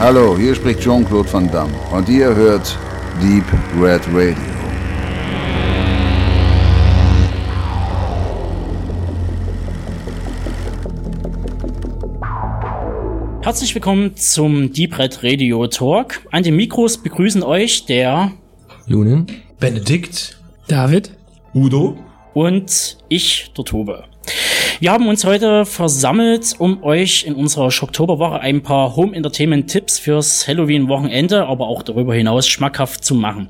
Hallo, hier spricht Jean-Claude Van Damme und ihr hört Deep Red Radio. Herzlich willkommen zum Deep Red Radio Talk. An den Mikros begrüßen euch der Lunen, Benedikt, David, Udo und ich, der Tobe. Wir haben uns heute versammelt, um euch in unserer Schocktoberwoche ein paar Home Entertainment Tipps fürs Halloween-Wochenende, aber auch darüber hinaus schmackhaft zu machen.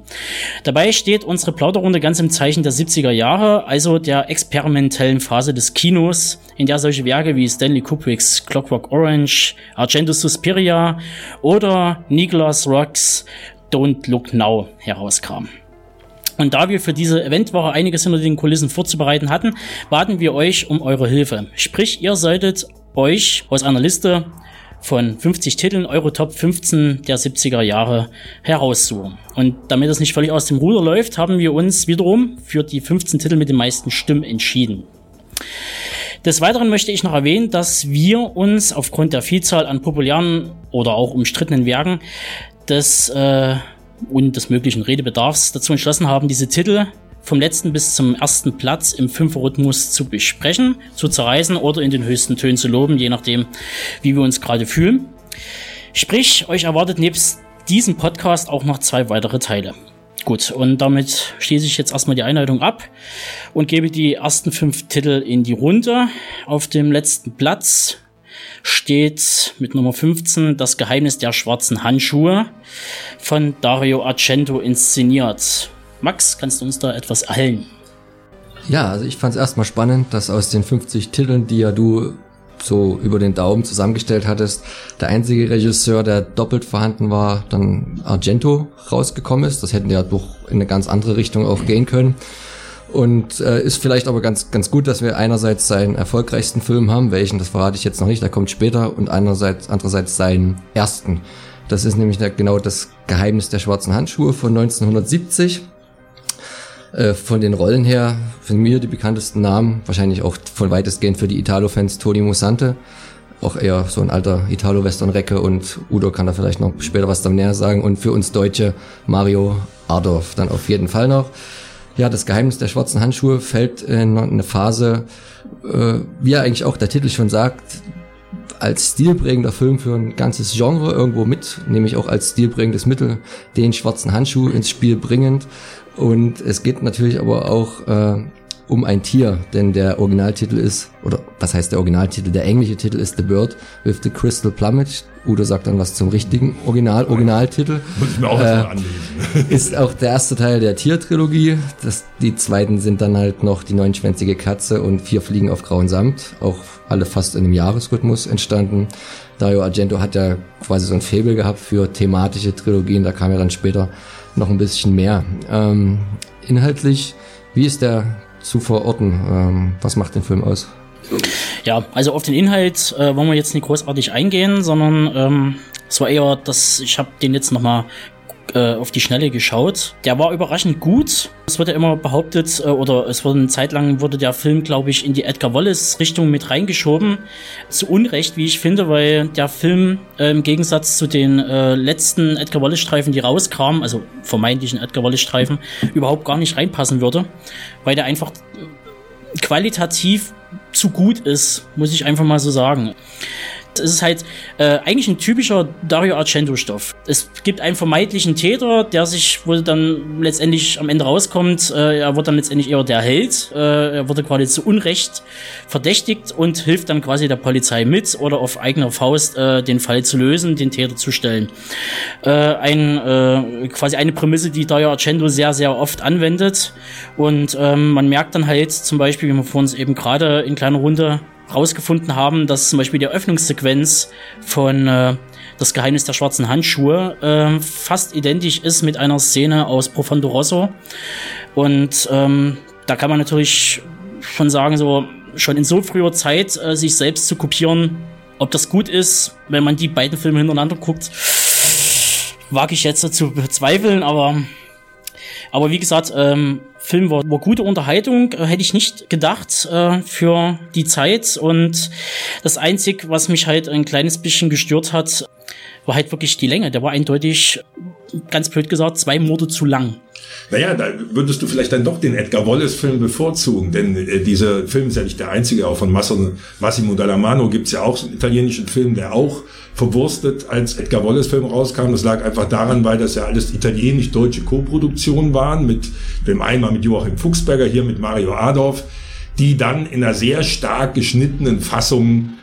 Dabei steht unsere Plauderrunde ganz im Zeichen der 70er Jahre, also der experimentellen Phase des Kinos, in der solche Werke wie Stanley Kubricks Clockwork Orange, Argento Suspiria oder Nicholas Rocks Don't Look Now herauskamen. Und da wir für diese Eventwoche einiges hinter den Kulissen vorzubereiten hatten, baten wir euch um eure Hilfe. Sprich, ihr solltet euch aus einer Liste von 50 Titeln eure Top 15 der 70er Jahre heraussuchen. Und damit es nicht völlig aus dem Ruder läuft, haben wir uns wiederum für die 15 Titel mit den meisten Stimmen entschieden. Des Weiteren möchte ich noch erwähnen, dass wir uns aufgrund der Vielzahl an populären oder auch umstrittenen Werken des äh, und des möglichen Redebedarfs dazu entschlossen haben, diese Titel vom letzten bis zum ersten Platz im Fünferrhythmus zu besprechen, zu zerreißen oder in den höchsten Tönen zu loben, je nachdem, wie wir uns gerade fühlen. Sprich, euch erwartet nebst diesem Podcast auch noch zwei weitere Teile. Gut, und damit schließe ich jetzt erstmal die Einleitung ab und gebe die ersten fünf Titel in die Runde. Auf dem letzten Platz steht mit Nummer 15 Das Geheimnis der schwarzen Handschuhe von Dario Argento inszeniert. Max, kannst du uns da etwas allen? Ja, also ich fand es erstmal spannend, dass aus den 50 Titeln, die ja du so über den Daumen zusammengestellt hattest, der einzige Regisseur, der doppelt vorhanden war, dann Argento rausgekommen ist. Das hätten ja doch in eine ganz andere Richtung auch gehen können. Und äh, ist vielleicht aber ganz, ganz gut, dass wir einerseits seinen erfolgreichsten Film haben, welchen, das verrate ich jetzt noch nicht, der kommt später, und einerseits, andererseits seinen ersten. Das ist nämlich der, genau das Geheimnis der schwarzen Handschuhe von 1970. Äh, von den Rollen her, für mir die bekanntesten Namen, wahrscheinlich auch von weitestgehend für die Italo-Fans Tony Musante, auch eher so ein alter Italo-Western-Recke und Udo kann da vielleicht noch später was da näher sagen und für uns Deutsche Mario Ardorf dann auf jeden Fall noch. Ja, das Geheimnis der schwarzen Handschuhe fällt in eine Phase, äh, wie ja eigentlich auch der Titel schon sagt, als stilprägender Film für ein ganzes Genre irgendwo mit, nämlich auch als stilprägendes Mittel den schwarzen Handschuh ins Spiel bringend. Und es geht natürlich aber auch äh, um ein Tier, denn der Originaltitel ist, oder was heißt der Originaltitel? Der englische Titel ist The Bird with the Crystal Plumage. Udo sagt dann was zum richtigen Original, Originaltitel. Muss ich mir auch äh, anlesen. ist auch der erste Teil der Tiertrilogie. Das, die zweiten sind dann halt noch die neunschwänzige Katze und vier Fliegen auf grauen Samt. Auch alle fast in einem Jahresrhythmus entstanden. Dario Argento hat ja quasi so ein Faible gehabt für thematische Trilogien. Da kam ja dann später noch ein bisschen mehr. Ähm, inhaltlich, wie ist der zu verorten. Ähm, was macht den Film aus? Ja, also auf den Inhalt äh, wollen wir jetzt nicht großartig eingehen, sondern ähm, es war eher, dass ich habe den jetzt nochmal äh, auf die Schnelle geschaut. Der war überraschend gut. Es wird ja immer behauptet, äh, oder es wurde eine Zeit lang wurde der Film, glaube ich, in die Edgar Wallace-Richtung mit reingeschoben. Zu Unrecht, wie ich finde, weil der Film äh, im Gegensatz zu den äh, letzten Edgar Wallace-Streifen, die rauskamen, also vermeintlichen Edgar Wallace-Streifen, überhaupt gar nicht reinpassen würde, weil der einfach qualitativ zu gut ist, muss ich einfach mal so sagen. Es ist halt äh, eigentlich ein typischer Dario Argento-Stoff. Es gibt einen vermeintlichen Täter, der sich, wo dann letztendlich am Ende rauskommt, äh, er wird dann letztendlich eher der Held. Äh, er wurde quasi zu Unrecht verdächtigt und hilft dann quasi der Polizei mit oder auf eigener Faust äh, den Fall zu lösen, den Täter zu stellen. Äh, ein, äh, quasi eine Prämisse, die Dario Argento sehr, sehr oft anwendet. Und ähm, man merkt dann halt zum Beispiel, wie wir vor uns eben gerade in kleiner Runde rausgefunden haben, dass zum Beispiel die Eröffnungssequenz von äh, Das Geheimnis der schwarzen Handschuhe äh, fast identisch ist mit einer Szene aus Profondo Rosso. Und ähm, da kann man natürlich schon sagen, so schon in so früher Zeit äh, sich selbst zu kopieren, ob das gut ist, wenn man die beiden Filme hintereinander guckt, wage ich jetzt zu bezweifeln, aber aber wie gesagt, ähm, Film war, war gute Unterhaltung, äh, hätte ich nicht gedacht äh, für die Zeit. Und das Einzige, was mich halt ein kleines bisschen gestört hat, war halt wirklich die Länge. Der war eindeutig, ganz blöd gesagt, zwei Morde zu lang. Naja, da würdest du vielleicht dann doch den Edgar Wallace-Film bevorzugen, denn äh, dieser Film ist ja nicht der einzige, auch von Massimo, Massimo Dallamano gibt's ja auch so einen italienischen Film, der auch verwurstet als Edgar Wallace-Film rauskam. Das lag einfach daran, weil das ja alles italienisch-deutsche Co-Produktionen waren, mit dem einmal mit Joachim Fuchsberger, hier mit Mario Adorf, die dann in einer sehr stark geschnittenen Fassung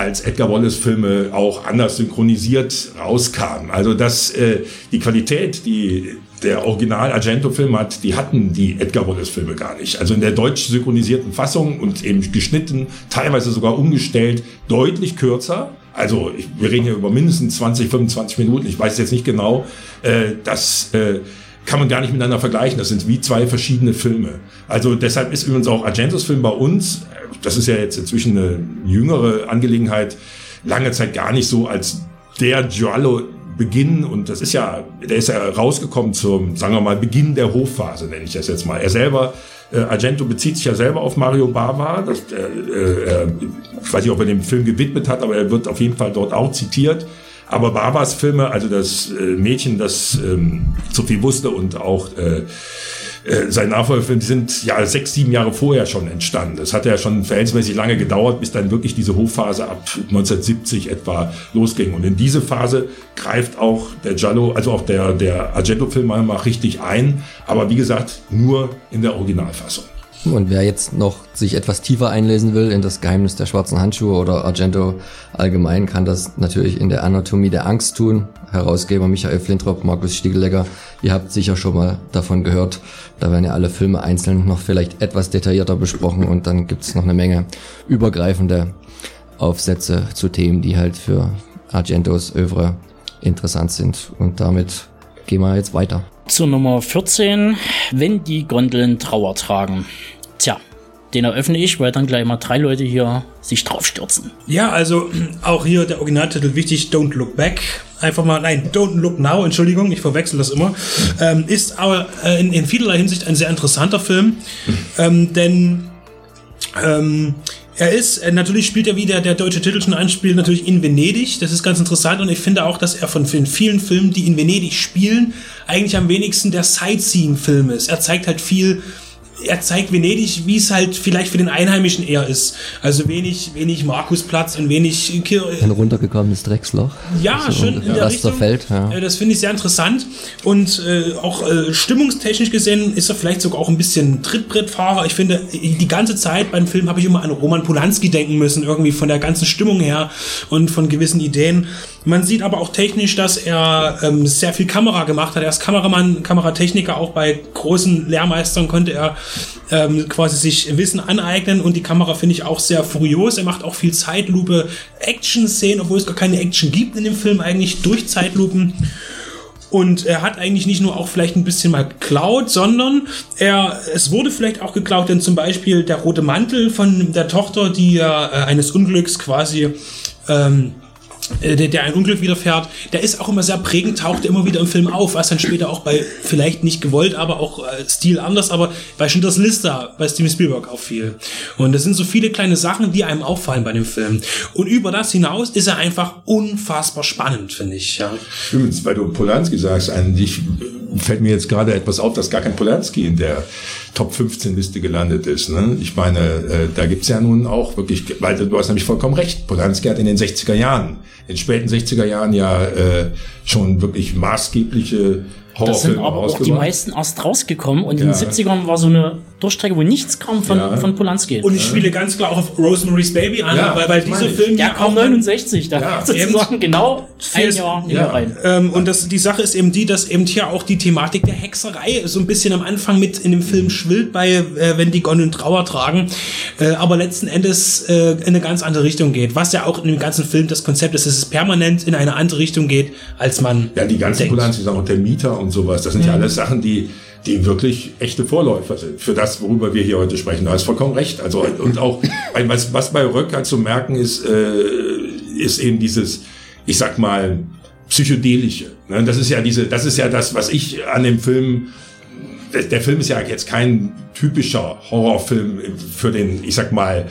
als Edgar Wallace Filme auch anders synchronisiert rauskamen. Also dass äh, die Qualität, die der Original Argento Film hat, die hatten die Edgar Wallace Filme gar nicht. Also in der deutsch synchronisierten Fassung und eben geschnitten, teilweise sogar umgestellt, deutlich kürzer. Also wir reden hier über mindestens 20, 25 Minuten. Ich weiß jetzt nicht genau. Äh, das äh, kann man gar nicht miteinander vergleichen. Das sind wie zwei verschiedene Filme. Also deshalb ist übrigens auch Argentos Film bei uns, das ist ja jetzt inzwischen eine jüngere Angelegenheit, lange Zeit gar nicht so als der Giallo Beginn und das ist ja, der ist ja rausgekommen zum, sagen wir mal, Beginn der Hochphase, nenne ich das jetzt mal. Er selber, äh, Argento bezieht sich ja selber auf Mario Bava. Das, äh, äh, ich weiß nicht, ob er den Film gewidmet hat, aber er wird auf jeden Fall dort auch zitiert. Aber Barbas Filme, also das äh, Mädchen, das ähm, so viel wusste und auch äh, äh, sein Nachfolgefilm, die sind ja sechs, sieben Jahre vorher schon entstanden. Das hat ja schon verhältnismäßig lange gedauert, bis dann wirklich diese Hochphase ab 1970 etwa losging. Und in diese Phase greift auch der Giallo, also auch der, der Argento-Film mal richtig ein. Aber wie gesagt, nur in der Originalfassung. Und wer jetzt noch sich etwas tiefer einlesen will in das Geheimnis der schwarzen Handschuhe oder Argento allgemein, kann das natürlich in der Anatomie der Angst tun. Herausgeber Michael Flintrop, Markus Stiegelegger, ihr habt sicher schon mal davon gehört. Da werden ja alle Filme einzeln noch vielleicht etwas detaillierter besprochen und dann gibt's noch eine Menge übergreifende Aufsätze zu Themen, die halt für Argentos Övre interessant sind. Und damit gehen wir jetzt weiter. Zur Nummer 14, wenn die Gondeln Trauer tragen. Tja, den eröffne ich, weil dann gleich mal drei Leute hier sich draufstürzen. Ja, also auch hier der Originaltitel wichtig, Don't Look Back. Einfach mal, nein, Don't Look Now, Entschuldigung, ich verwechsel das immer. Ähm, ist aber äh, in, in vielerlei Hinsicht ein sehr interessanter Film, ähm, denn ähm, er ist, äh, natürlich spielt er, wie der, deutsche Titel schon anspielt, natürlich in Venedig. Das ist ganz interessant und ich finde auch, dass er von den vielen Filmen, die in Venedig spielen, eigentlich am wenigsten der Sightseeing-Film ist. Er zeigt halt viel er zeigt Venedig, wie es halt vielleicht für den Einheimischen eher ist. Also wenig, wenig Markusplatz und wenig Kir Ein runtergekommenes Drecksloch. Ja, So schön in der Richtung. Rasterfeld, ja. Äh, Das finde ich sehr interessant. Und äh, auch äh, stimmungstechnisch gesehen ist er vielleicht sogar auch ein bisschen Trittbrettfahrer. Ich finde, die ganze Zeit beim Film habe ich immer an Roman Polanski denken müssen, irgendwie von der ganzen Stimmung her und von gewissen Ideen. Man sieht aber auch technisch, dass er ähm, sehr viel Kamera gemacht hat. Er ist Kameramann, Kameratechniker. Auch bei großen Lehrmeistern konnte er ähm, quasi sich Wissen aneignen. Und die Kamera finde ich auch sehr furios. Er macht auch viel Zeitlupe, Action-Szenen, obwohl es gar keine Action gibt in dem Film, eigentlich durch Zeitlupen. Und er hat eigentlich nicht nur auch vielleicht ein bisschen mal geklaut, sondern er, es wurde vielleicht auch geklaut, denn zum Beispiel der rote Mantel von der Tochter, die ja äh, eines Unglücks quasi ähm, äh, der, der ein Unglück widerfährt, der ist auch immer sehr prägend, taucht immer wieder im Film auf, was dann später auch bei, vielleicht nicht gewollt, aber auch äh, Stil anders, aber bei Schindlers Liste bei Steven Spielberg auffiel. Und das sind so viele kleine Sachen, die einem auffallen bei dem Film. Und über das hinaus ist er einfach unfassbar spannend, finde ich. Ja. Übrigens, weil du Polanski sagst, eigentlich äh, fällt mir jetzt gerade etwas auf, dass gar kein Polanski in der Top 15 Liste gelandet ist. Ne? Ich meine, äh, da gibt's ja nun auch wirklich, weil du hast nämlich vollkommen recht, Polanski hat in den 60er Jahren, in den späten 60er Jahren ja äh, schon wirklich maßgebliche Das sind Horrorfilme aber auch die meisten erst rausgekommen und in Ja. den 70ern war so eine Durchstrecke, wo nichts kam von, Ja. von Polanski. Und ich spiele ganz klar auch auf Rosemary's Baby an, Ja, weil, weil das dieser meine ich. Film der ja kam auch 69, da Ja, sozusagen genau ein Jahr ja. rein. Ähm, und das, die Sache ist eben die, dass eben hier auch die Thematik der Hexerei so ein bisschen am Anfang mit in dem Film schwillt, bei äh, wenn die Gondeln Trauer tragen, äh, aber letzten Endes äh, in eine ganz andere Richtung geht. Was ja auch in dem ganzen Film das Konzept ist, dass es permanent in eine andere Richtung geht, als man Ja, die ganzen denkt. Polanski, sagen auch der Mieter und sowas, das sind ja alles Sachen, die, die wirklich echte Vorläufer sind für das, worüber wir hier heute sprechen. Da hast vollkommen recht. Also, und auch, was, was bei Röck halt zu merken ist, äh, ist eben dieses, ich sag mal, psychedelische. Ne? Das ist ja diese, das ist ja das, was ich an dem Film, der, der Film ist ja jetzt kein typischer Horrorfilm für den, ich sag mal,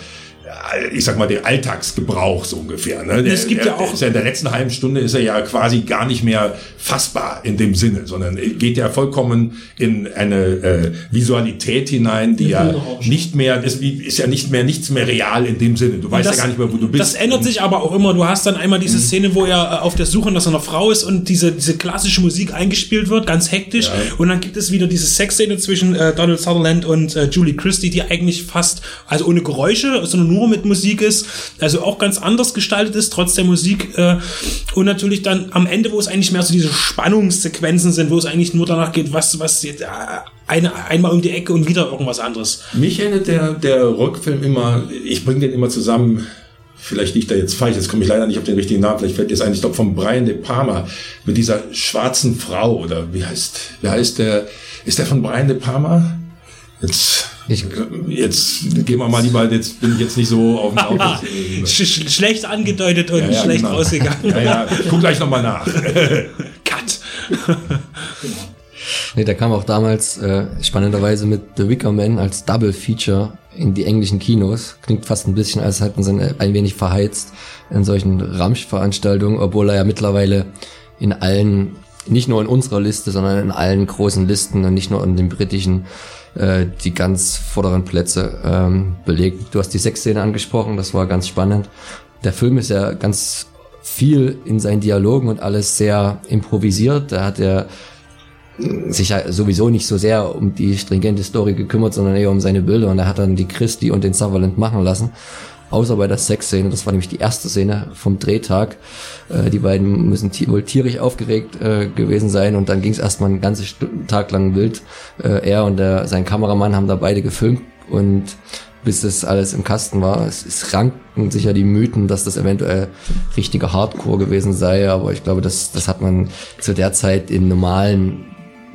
ich sag mal, den Alltagsgebrauch so ungefähr. Ne? Der, Es gibt ja auch- ist ja in der letzten halben Stunde ist er ja quasi gar nicht mehr fassbar in dem Sinne, sondern geht ja vollkommen in eine äh, Visualität hinein, die ja nicht mehr ist, ist ja nicht mehr nichts mehr real in dem Sinne. Du weißt das, ja gar nicht mehr, wo du bist. Das ändert sich aber auch immer. Du hast dann einmal Mhm. diese Szene, wo er äh, auf der Suche nach seiner Frau ist und diese, diese klassische Musik eingespielt wird, ganz hektisch. Und dann gibt es wieder diese Sexszene zwischen äh, Donald Sutherland und äh, Julie Christie, die eigentlich fast, also ohne Geräusche, sondern nur mit Musik ist. Also auch ganz anders gestaltet ist, trotz der Musik. Äh, und natürlich dann am Ende, wo es eigentlich mehr so diese Spannungssequenzen sind, wo es eigentlich nur danach geht, was, was jetzt, äh, eine, einmal um die Ecke und wieder irgendwas anderes. Mich erinnert der, der Rockfilm immer, ich bringe den immer zusammen, vielleicht liegt da jetzt falsch, jetzt komme ich leider nicht auf den richtigen Namen, vielleicht fällt jetzt ein, ich glaube von Brian De Palma, mit dieser schwarzen Frau, oder wie heißt, wie heißt der, ist der von Brian De Palma? Jetzt, Ich- jetzt gehen wir mal lieber, jetzt bin ich jetzt nicht so auf dem Auto. Sch sch schlecht angedeutet und Ja, ja, schlecht genau. ausgegangen. Ja, ja, ich guck gleich nochmal nach. Cut. Nee, der kam auch damals äh, spannenderweise mit The Wicker Man als Double Feature in die englischen Kinos. Klingt fast ein bisschen, als hätten sie ihn ein wenig verheizt in solchen Ramsch-Veranstaltungen, obwohl er ja mittlerweile in allen, nicht nur in unserer Liste, sondern in allen großen Listen und nicht nur in den britischen, äh, die ganz vorderen Plätze ähm, belegt. Du hast die Sexszene angesprochen, das war ganz spannend. Der Film ist ja ganz viel in seinen Dialogen und alles sehr improvisiert. Da hat er sich ja sowieso nicht so sehr um die stringente Story gekümmert, sondern eher um seine Bilder. Und er hat dann die Christie und den Sutherland machen lassen. Außer bei der Sexszene, das war nämlich die erste Szene vom Drehtag. Äh, die beiden müssen wohl tierisch aufgeregt äh, gewesen sein und dann ging es erstmal einen ganzen Stu- Tag lang wild. Äh, er und der, sein Kameramann haben da beide gefilmt und bis das alles im Kasten war. Es, es ranken sicher die Mythen, dass das eventuell richtiger Hardcore gewesen sei, aber ich glaube, das, das hat man zu der Zeit im normalen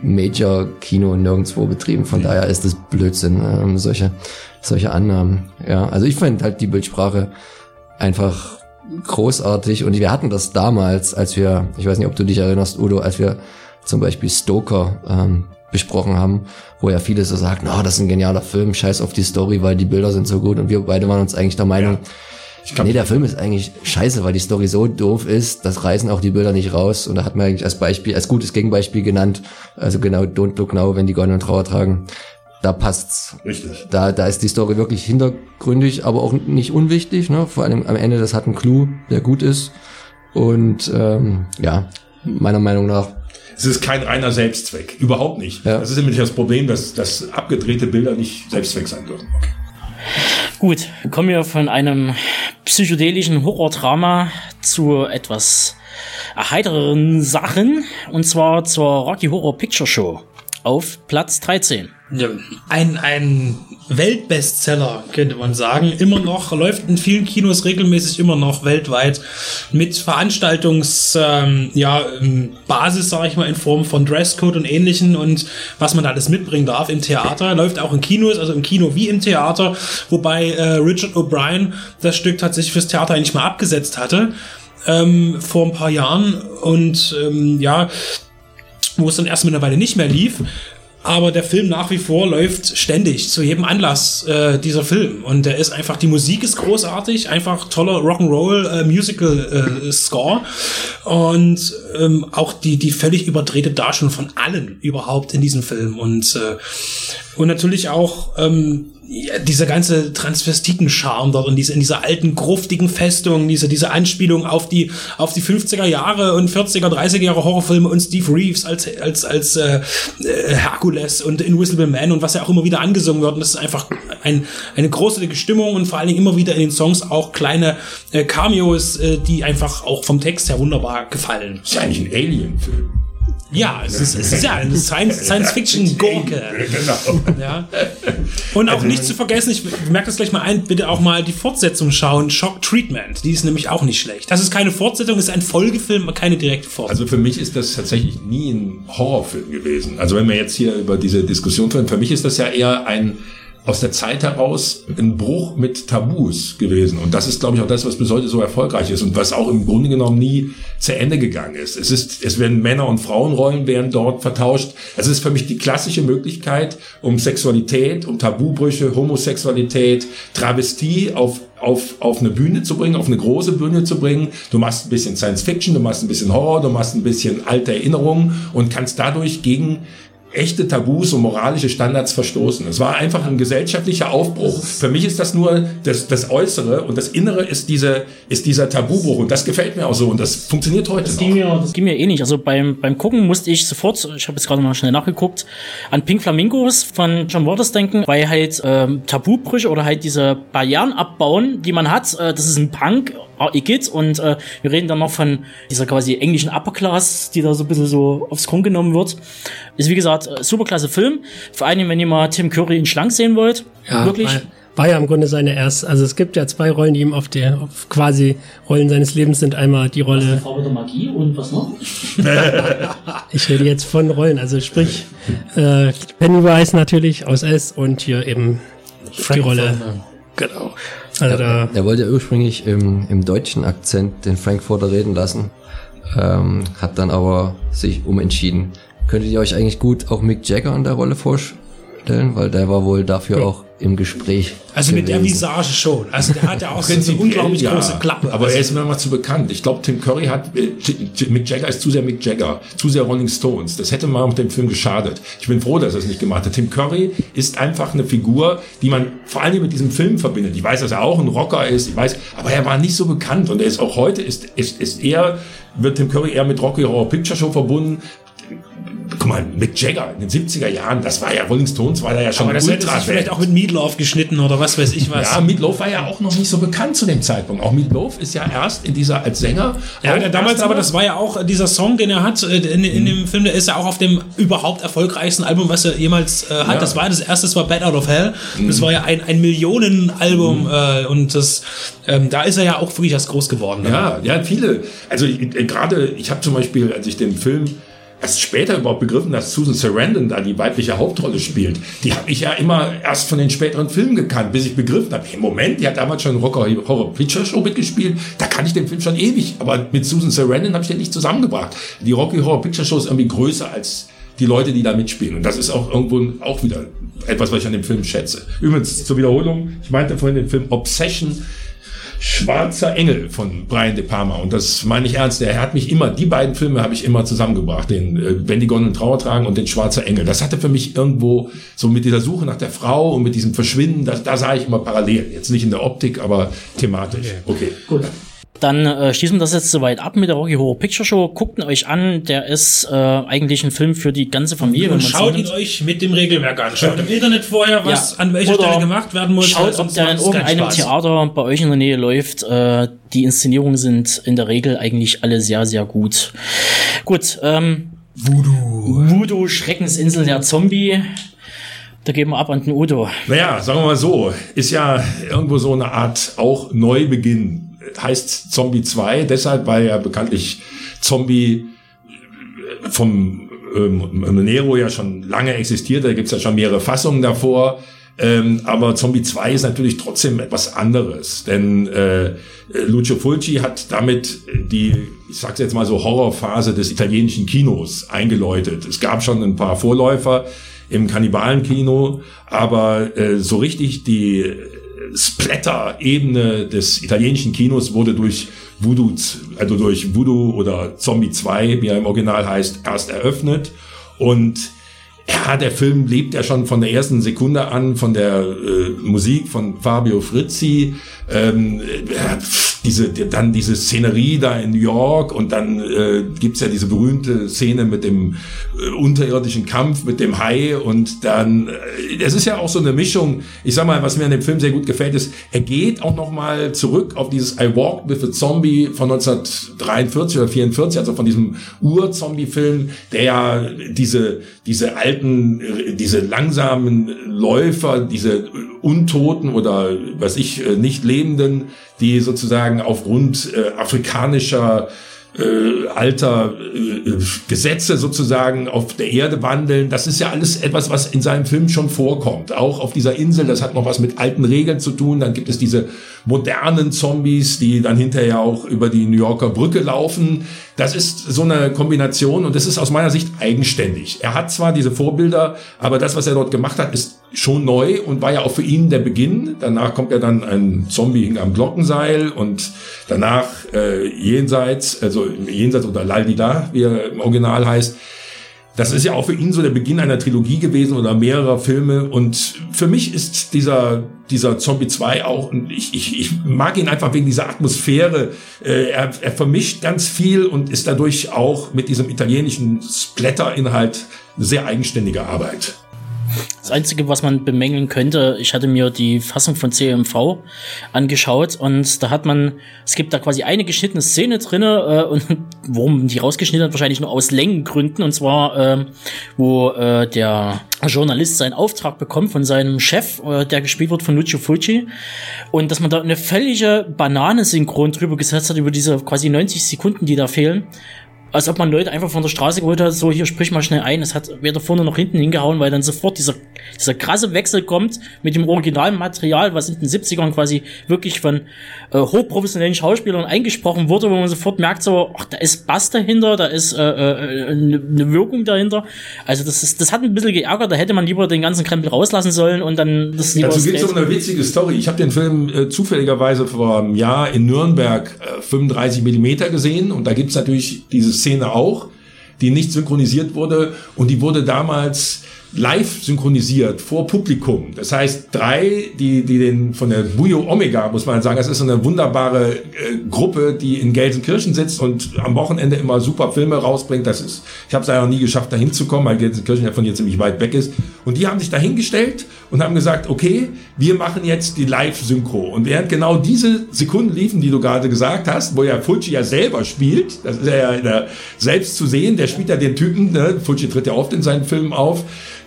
Major-Kino nirgendwo betrieben. Von daher ist das Blödsinn, ähm, solche, solche Annahmen. Ja, also ich fand halt die Bildsprache einfach großartig und wir hatten das damals, als wir, ich weiß nicht, ob du dich erinnerst, Udo, als wir zum Beispiel Stoker ähm, besprochen haben, wo ja viele so sagten, oh, das ist ein genialer Film, scheiß auf die Story, weil die Bilder sind so gut. Und wir beide waren uns eigentlich der Meinung, glaub- nee, der Film ist eigentlich scheiße, weil die Story so doof ist, das reißen auch die Bilder nicht raus. Und da hat man eigentlich als Beispiel, als gutes Gegenbeispiel genannt, also genau Don't Look Now, wenn die goldenen Trauer tragen, da passt's. Richtig. Da, da ist die Story wirklich hintergründig, aber auch nicht unwichtig. Ne? Vor allem am Ende, das hat einen Clou, der gut ist. Und ähm, ja, meiner Meinung nach, Es ist kein reiner Selbstzweck. Überhaupt nicht. Ja. Das ist nämlich das Problem, dass, dass abgedrehte Bilder nicht Selbstzweck sein dürfen. Gut, kommen wir von einem psychedelischen Horrordrama zu etwas erheitereren Sachen. Und zwar zur Rocky Horror Picture Show auf Platz 13. Ein, ein Weltbestseller, könnte man sagen. Immer noch, läuft in vielen Kinos regelmäßig immer noch weltweit mit Veranstaltungs, ähm, ja, ähm, Basis, sage ich mal, in Form von Dresscode und ähnlichen und was man da alles mitbringen darf im Theater. Läuft auch in Kinos, also im Kino wie im Theater, wobei äh, Richard O'Brien das Stück tatsächlich fürs Theater eigentlich mal abgesetzt hatte. Ähm, vor ein paar Jahren und ähm, ja, wo es dann erst mittlerweile nicht mehr lief. Aber der Film nach wie vor läuft ständig, zu jedem Anlass äh, dieser Film. Und der ist einfach, die Musik ist großartig, einfach toller Rock'n'Roll äh, Musical äh, Score. Und ähm, auch die, die völlig überdrehte Darstellung von allen überhaupt in diesem Film. Und, äh, und natürlich auch ähm, ja, dieser ganze Transvestiten-Charme dort und diese, in dieser alten, gruftigen Festung, diese, diese Anspielung auf die, auf die 50er Jahre und 40er, 30er Jahre Horrorfilme und Steve Reeves als, als, als äh, äh, Hercules und Invisible Man und was ja auch immer wieder angesungen wird. Und das ist einfach ein, eine großartige Stimmung und vor allen Dingen immer wieder in den Songs auch kleine äh, Cameos, äh, die einfach auch vom Text her wunderbar gefallen. Das ist ja eigentlich ein Alien-Film. Ja, es ist, es ist ja eine Science- Science-Fiction-Gurke. Genau. Ja. Und auch nicht zu vergessen, ich merke das gleich mal ein, bitte auch mal die Fortsetzung schauen, Shock Treatment. Die ist nämlich auch nicht schlecht. Das ist keine Fortsetzung, ist ein Folgefilm, keine direkte Fortsetzung. Also für mich ist das tatsächlich nie ein Horrorfilm gewesen. Also wenn wir jetzt hier über diese Diskussion führen, für mich ist das ja eher ein aus der Zeit heraus ein Bruch mit Tabus gewesen. Und das ist, glaube ich, auch das, was bis heute so erfolgreich ist und was auch im Grunde genommen nie zu Ende gegangen ist. Es ist, es werden Männer- und Frauenrollen werden dort vertauscht. Es ist für mich die klassische Möglichkeit, um Sexualität, um Tabubrüche, Homosexualität, Travestie auf auf, auf eine Bühne zu bringen, auf eine große Bühne zu bringen. Du machst ein bisschen Science Fiction, du machst ein bisschen Horror, du machst ein bisschen alte Erinnerungen und kannst dadurch gegen echte Tabus und moralische Standards verstoßen. Es war einfach ein gesellschaftlicher Aufbruch. Für mich ist das nur das, das Äußere und das Innere ist, diese, ist dieser Tabubruch und das gefällt mir auch so und das funktioniert heute Das noch. ging, mir, das ging mir eh nicht. Also beim, beim Gucken musste ich sofort, ich habe jetzt gerade mal schnell nachgeguckt, an Pink Flamingos von John Waters denken, weil halt ähm, Tabubrüche oder halt diese Barrieren abbauen, die man hat. Äh, das ist ein Punk, Igitt und äh, wir reden dann noch von dieser quasi englischen Upper Class, die da so ein bisschen so aufs Korn genommen wird. Ist wie gesagt äh, superklasse Film. Vor allem, wenn ihr mal Tim Curry in Schlank sehen wollt. Ja, Wirklich. War, war ja im Grunde seine erste, also es gibt ja zwei Rollen, die ihm auf der, auf quasi Rollen seines Lebens sind. Einmal die Rolle, Farbe der Magie und was noch? ich rede jetzt von Rollen, also sprich äh, Pennywise natürlich aus S und hier eben die Rolle. Genau. Also da, Er wollte ja ursprünglich im, im deutschen Akzent den Frankfurter reden lassen, ähm, hat dann aber sich umentschieden. Könntet ihr euch eigentlich gut auch Mick Jagger in der Rolle vorstellen? Weil der war wohl dafür auch im Gespräch. Also mit der gewesen. Visage schon. Also der hat ja auch so eine unglaublich ja. große Klappe. Aber also, er ist mir immer zu bekannt. Ich glaube, Tim Curry hat, äh, Mick Jagger ist zu sehr Mick Jagger, zu sehr Rolling Stones. Das hätte mal mit dem Film geschadet. Ich bin froh, dass er es nicht gemacht hat. Tim Curry ist einfach eine Figur, die man vor allem mit diesem Film verbindet. Ich weiß, dass er auch ein Rocker ist, ich weiß, aber er war nicht so bekannt und er ist auch heute, ist, ist, ist eher, wird Tim Curry eher mit Rocky Horror Picture Show verbunden. Guck mal, Mick Jagger in den 70er Jahren, das war ja, Rolling Stones war da ja schon aber das hätte sich Ultra-Fan. vielleicht auch mit Meatloaf geschnitten oder was weiß ich was. Ja, Meatloaf war ja auch noch nicht so bekannt zu dem Zeitpunkt. Auch Meatloaf ist ja erst in dieser als Sänger. Ja, der damals, aber das war ja auch äh, dieser Song, den er hat äh, in, in Mhm. dem Film, der ist ja auch auf dem überhaupt erfolgreichsten Album, was er jemals äh, hat. Ja. Mhm. Das war das erste, das war Bad Out of Hell. Das war ja ein, ein Millionenalbum äh, und das, ähm, da ist er ja auch wirklich erst groß geworden. ne? Ja, ja, viele. Also äh, gerade, ich habe zum Beispiel, als ich den Film erst später überhaupt begriffen, dass Susan Sarandon da die weibliche Hauptrolle spielt. Die habe ich ja immer erst von den späteren Filmen gekannt, bis ich begriffen habe, hey, Moment, die hat damals schon Rocker Horror Picture Show mitgespielt, da kann ich den Film schon ewig, aber mit Susan Sarandon habe ich den nicht zusammengebracht. Die Rocky Horror Picture Show ist irgendwie größer als die Leute, die da mitspielen. Und das ist auch irgendwo auch wieder etwas, was ich an dem Film schätze. Übrigens, zur Wiederholung, ich meinte vorhin den Film Obsession, Schwarzer Engel von Brian De Palma. Und das meine ich ernst. Er hat mich immer, die beiden Filme habe ich immer zusammengebracht. Den äh, Wenn die Gondeln Trauer tragen und den Schwarzer Engel. Das hatte für mich irgendwo so mit dieser Suche nach der Frau und mit diesem Verschwinden, da, da sah ich immer parallel. Jetzt nicht in der Optik, aber thematisch. Okay. Gut. Dann äh, schließen wir das jetzt soweit ab mit der Rocky Horror Picture Show. Guckt ihn euch an. Der ist äh, eigentlich ein Film für die ganze Familie. Und schaut ihn euch mit dem Regelwerk an. Schaut im Internet vorher, was Ja. an welcher Oder Stelle gemacht werden muss. Schaut, ob der in irgendeinem. Theater bei euch in der Nähe läuft. Äh, die Inszenierungen sind in der Regel eigentlich alle sehr, sehr gut. Gut, ähm, Voodoo. Voodoo, Schreckensinsel der Zombie. Da geben wir ab an den Udo. Naja, sagen wir mal so, ist ja irgendwo so eine Art auch Neubeginn. Heißt Zombie 2, deshalb, weil ja bekanntlich Zombie äh, vom ähm, Nero ja schon lange existiert, da gibt's ja schon mehrere Fassungen davor. Ähm, aber Zombie 2 ist natürlich trotzdem etwas anderes, denn äh, Lucio Fulci hat damit die, ich sag's jetzt mal so, Horrorphase des italienischen Kinos eingeläutet. Es gab schon ein paar Vorläufer im Kannibalenkino, aber äh, so richtig die Splatter-Ebene des italienischen Kinos wurde durch Voodoo, also durch Voodoo oder Zombie 2, wie er im Original heißt, erst eröffnet. Und ja, der Film lebt ja schon von der ersten Sekunde an von der äh, Musik von Fabio Frizzi, ähm, äh, diese dann diese Szenerie da in New York und dann äh, gibt's ja diese berühmte Szene mit dem äh, unterirdischen Kampf mit dem Hai und dann äh, es ist ja auch so eine Mischung. Ich sag mal, was mir an dem Film sehr gut gefällt, ist, er geht auch noch mal zurück auf dieses I Walked with a Zombie von 1943 oder 44, also von diesem Ur-Zombie-Film, der ja diese diese alten, äh, diese langsamen Läufer, diese Untoten oder was ich äh, nicht Lebenden, die sozusagen aufgrund äh, afrikanischer äh, alter äh, Gesetze sozusagen auf der Erde wandeln. Das ist ja alles etwas, was in seinem Film schon vorkommt. Auch auf dieser Insel, das hat noch was mit alten Regeln zu tun. Dann gibt es diese modernen Zombies, die dann hinterher auch über die New Yorker Brücke laufen. Das ist so eine Kombination und das ist aus meiner Sicht eigenständig. Er hat zwar diese Vorbilder, aber das, was er dort gemacht hat, ist schon neu und war ja auch für ihn der Beginn. Danach kommt ja dann ein Zombie am Glockenseil und danach äh, jenseits, also jenseits oder Laldida, wie er im Original heißt. Das ist ja auch für ihn so der Beginn einer Trilogie gewesen oder mehrerer Filme. Und für mich ist dieser, dieser Zombie 2 auch, ich, ich, ich mag ihn einfach wegen dieser Atmosphäre. Äh, er, er vermischt ganz viel und ist dadurch auch mit diesem italienischen Splatter-Inhalt sehr eigenständige Arbeit. Das Einzige, was man bemängeln könnte, ich hatte mir die Fassung von CMV angeschaut und da hat man, es gibt da quasi eine geschnittene Szene drinne äh, und warum die rausgeschnitten hat, wahrscheinlich nur aus Längengründen und zwar, äh, wo äh, der Journalist seinen Auftrag bekommt von seinem Chef, äh, der gespielt wird von Lucio Fulci und dass man da eine völlige Banane-Synchron drüber gesetzt hat über diese quasi 90 Sekunden, die da fehlen als ob man Leute einfach von der Straße geholt hat, so hier sprich mal schnell ein. Es hat weder vorne noch hinten hingehauen, weil dann sofort dieser, dieser krasse Wechsel kommt mit dem originalen Material, was in den 70ern quasi wirklich von äh, hochprofessionellen Schauspielern eingesprochen wurde, wo man sofort merkt, so, ach, da ist Bass dahinter, da ist äh, äh, eine ne Wirkung dahinter. Also das ist, das hat ein bisschen geärgert, da hätte man lieber den ganzen Krempel rauslassen sollen und dann das lieber. Also gibt es so eine witzige Story. Ich habe den Film äh, zufälligerweise vor einem Jahr in Nürnberg äh, 35 Millimeter gesehen und da gibt's natürlich dieses Szene auch, die nicht synchronisiert wurde und die wurde damals live synchronisiert vor Publikum. Das heißt, drei, die, die den von der Bujo Omega, muss man sagen, das ist eine wunderbare äh, Gruppe, die in Gelsenkirchen sitzt und am Wochenende immer super Filme rausbringt. Das ist, ich habe es leider nie geschafft, da hinzukommen, weil Gelsenkirchen ja von hier ziemlich weit weg ist. Und die haben sich dahingestellt und haben gesagt, okay, wir machen jetzt die Live-Synchro. Und während genau diese Sekunden liefen, die du gerade gesagt hast, wo ja Fulci ja selber spielt, das ist ja der, selbst zu sehen, der spielt ja den Typen, ne? Fulci tritt ja oft in seinen Filmen auf,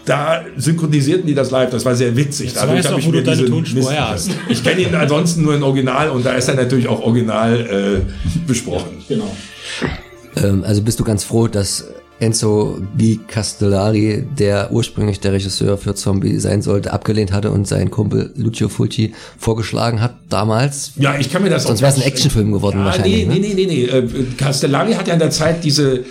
da synchronisierten die das live. Das war sehr witzig. Jetzt Dadurch habe ich mir diese Tonspur hast. Ich kenne ihn ansonsten nur in Original und da ist er natürlich auch original äh, besprochen. Genau. Ähm, also bist du ganz froh, dass Enzo Di Castellari, der ursprünglich der Regisseur für Zombie sein sollte, abgelehnt hatte und sein Kumpel Lucio Fulci vorgeschlagen hat damals. Ja, ich kann mir das Sonst wäre es ein Actionfilm geworden ja, wahrscheinlich. Nee, ne? nee, nee, nee, nee. Äh, Castellari hat ja in der Zeit diese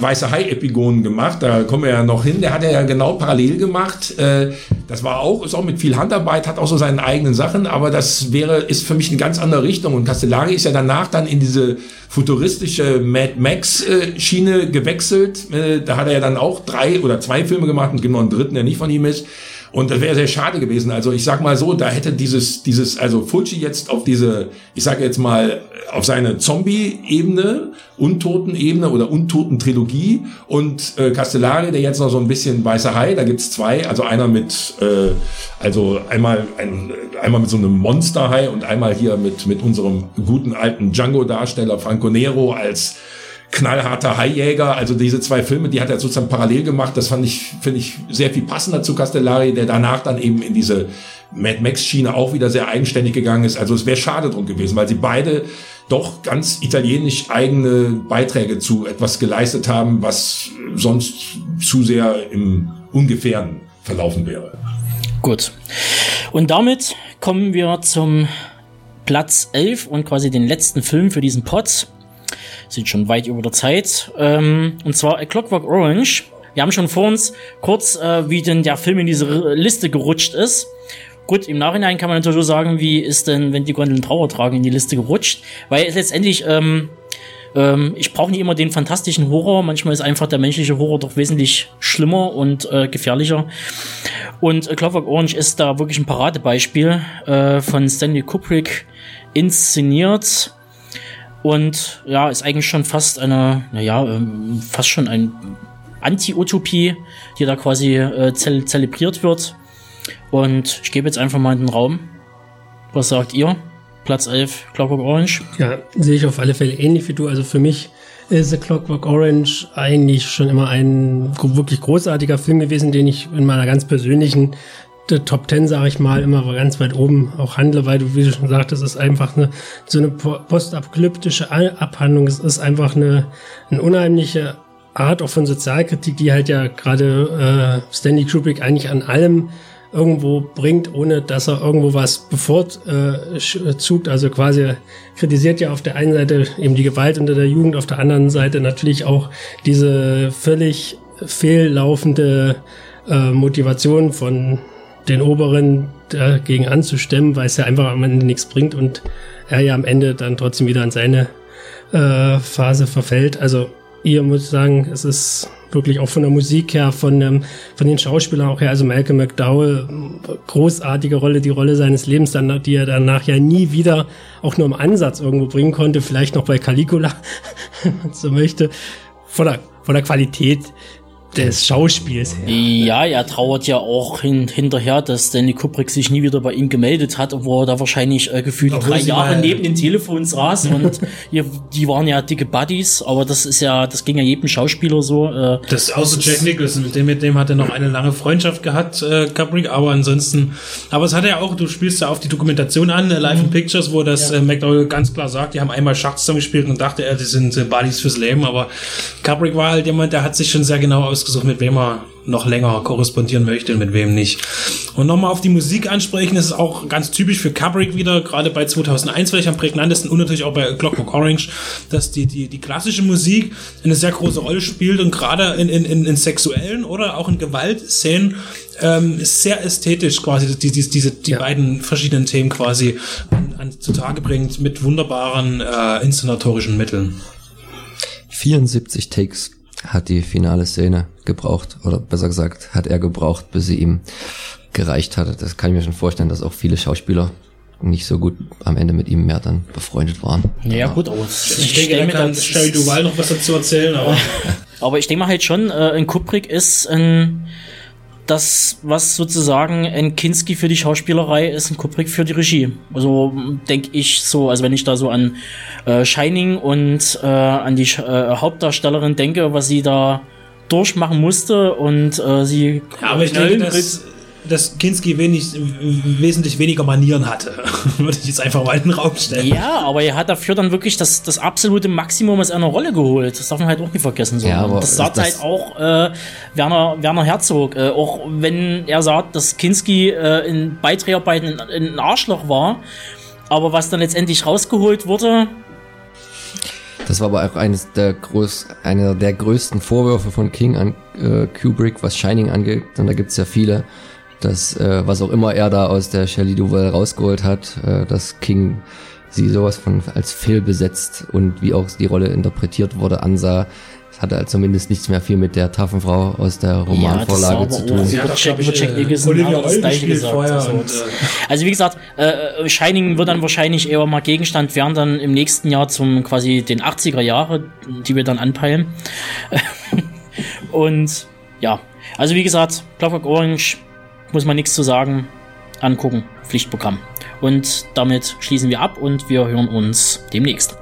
weiße Hai-Epigonen gemacht, da kommen wir ja noch hin. Der hat ja genau parallel gemacht. Äh, das war auch, ist auch mit viel Handarbeit, hat auch so seine eigenen Sachen, aber das wäre, ist für mich eine ganz andere Richtung. Und Castellari ist ja danach dann in diese futuristische Mad Max äh, gewechselt. Äh, da hat er ja dann auch drei oder zwei Filme gemacht und noch einen dritten, der nicht von ihm ist. Und das wäre sehr schade gewesen. Also ich sag mal so, da hätte dieses, dieses, also Fulci jetzt auf diese, ich sage jetzt mal, auf seine Zombie-Ebene, Untoten-Ebene oder Untoten-Trilogie und äh, Castellari, der jetzt noch so ein bisschen weißer Hai, da gibt's zwei, also einer mit, äh, also einmal, ein, einmal mit so einem Monster-Hai und einmal hier mit, mit unserem guten alten Django-Darsteller Franco Nero als knallharter Haijäger. Also diese zwei Filme, die hat er sozusagen parallel gemacht. Das fand ich, finde ich, sehr viel passender zu Castellari, der danach dann eben in diese Mad Max-Schiene auch wieder sehr eigenständig gegangen ist. Also es wäre schade drum gewesen, weil sie beide doch ganz italienisch eigene Beiträge zu etwas geleistet haben, was sonst zu sehr im Ungefähren verlaufen wäre. Gut. Und damit kommen wir zum Platz 11 und quasi den letzten Film für diesen Pod sind schon weit über der Zeit. Ähm, und zwar A Clockwork Orange. Wir haben schon vor uns kurz, äh, wie denn der Film in diese Liste gerutscht ist. Gut, im Nachhinein kann man natürlich sagen, wie ist denn, wenn die Gondeln Trauer tragen, in die Liste gerutscht. Weil letztendlich, ähm, ähm, ich brauche nicht immer den fantastischen Horror. Manchmal ist einfach der menschliche Horror doch wesentlich schlimmer und äh, gefährlicher. Und äh, Clockwork Orange ist da wirklich ein Paradebeispiel äh, von Stanley Kubrick inszeniert und ja, ist eigentlich schon fast eine, naja, ähm, fast schon ein Anti-Utopie, die da quasi äh, ze zelebriert wird. Und ich gebe jetzt einfach mal in den Raum. Was sagt ihr? Platz 11, Clockwork Orange? Ja, sehe ich auf alle Fälle ähnlich wie du. Also für mich ist The Clockwork Orange eigentlich schon immer ein wirklich großartiger Film gewesen, den ich in meiner ganz persönlichen der Top Ten, sage ich mal, immer ganz weit oben auch handle, weil du, wie du schon sagtest, es ist einfach eine so eine postapokalyptische Abhandlung. Es ist einfach eine, eine unheimliche Art auch von Sozialkritik, die halt ja gerade äh, Stanley Kubrick eigentlich an allem irgendwo bringt, ohne dass er irgendwo was bevorzugt. Äh, also quasi kritisiert ja auf der einen Seite eben die Gewalt unter der Jugend, auf der anderen Seite natürlich auch diese völlig fehllaufende äh, Motivation von den Oberen dagegen anzustemmen, weil es ja einfach am Ende nichts bringt und er ja am Ende dann trotzdem wieder an seine äh, Phase verfällt. Also ihr muss sagen, es ist wirklich auch von der Musik her, von, dem, von den Schauspielern auch her, also Malcolm McDowell, großartige Rolle, die Rolle seines Lebens, dann, die er danach ja nie wieder auch nur im Ansatz irgendwo bringen konnte, vielleicht noch bei Caligula, wenn man so möchte, von der, von der Qualität des Schauspiels her. Ja, er trauert ja auch hin, hinterher, dass Stanley Kubrick sich nie wieder bei ihm gemeldet hat, obwohl er da wahrscheinlich äh, gefühlt Obwohl drei Jahre neben den Telefons saß und ihr, die waren ja dicke Buddies, aber das ist ja, das ging ja jedem Schauspieler so. Äh, das ist außer Jack Nicholson, mit dem, mit dem hat er noch eine lange Freundschaft gehabt, äh, Kubrick, aber ansonsten, aber es hat er ja auch, du spielst ja auf die Dokumentation an, äh, Live in mhm. Pictures, wo das ja. äh, McDowell ganz klar sagt, die haben einmal Schach zusammengespielt und dachte er, die sind äh, Buddies fürs Leben, aber Kubrick war halt jemand, der hat sich schon sehr genau aus ausgesucht, mit wem er noch länger korrespondieren möchte und mit wem nicht. Und nochmal auf die Musik ansprechen, das ist auch ganz typisch für Kubrick wieder, gerade bei 2001 vielleicht am prägnantesten und natürlich auch bei Clockwork Orange, dass die, die, die klassische Musik eine sehr große Rolle spielt und gerade in, in, in, in sexuellen oder auch in Gewaltszenen ähm, sehr ästhetisch quasi die, die, diese, die ja. beiden verschiedenen Themen quasi an, an zutage bringt mit wunderbaren äh, inszenatorischen Mitteln. 74 Takes hat die finale Szene gebraucht, oder besser gesagt, hat er gebraucht, bis sie ihm gereicht hatte. Das kann ich mir schon vorstellen, dass auch viele Schauspieler nicht so gut am Ende mit ihm mehr dann befreundet waren. Ja, gut, aber ich, ich denke, da kann Sherry Duval noch was dazu erzählen, aber. aber ich denke mal halt schon, äh, ein Kubrick ist ein das, was sozusagen ein Kinski für die Schauspielerei ist, ein Kubrick für die Regie. Also denke ich so, also wenn ich da so an äh, Shining und äh, an die äh, Hauptdarstellerin denke, was sie da durchmachen musste und äh, sie. Ja, aber ich denke, dass, dass Kinski wenig, wesentlich weniger Manieren hatte. Würde ich jetzt einfach mal in den Raum stellen. Ja, aber er hat dafür dann wirklich das, das absolute Maximum aus einer Rolle geholt. Das darf man halt auch nicht vergessen. So. Ja, aber das sagt halt auch äh, Werner, Werner Herzog. Äh, auch wenn er sagt, dass Kinski äh, in Beiträgerarbeiten ein Arschloch war. Aber was dann letztendlich rausgeholt wurde, das war aber auch eines der groß, einer der größten Vorwürfe von King an äh, Kubrick, was Shining angeht. Und da gibt's ja viele, dass äh, was auch immer er da aus der Shelley Duval rausgeholt hat, äh, dass King sie sowas von als fehlbesetzt und wie auch die Rolle interpretiert wurde ansah. Das hatte halt zumindest nichts mehr viel mit der taffen Frau aus der Romanvorlage ja, zu tun. Sie hat doch, Jack, Jack Nicholson äh, das gleiche gesagt. Also, und, äh, also wie gesagt, äh, Shining wird dann wahrscheinlich eher mal Gegenstand werden dann im nächsten Jahr zum quasi den 80er Jahre, die wir dann anpeilen. und ja, also wie gesagt, Clockwork Orange muss man nichts zu sagen. Angucken, Pflichtprogramm. Und damit schließen wir ab und wir hören uns demnächst.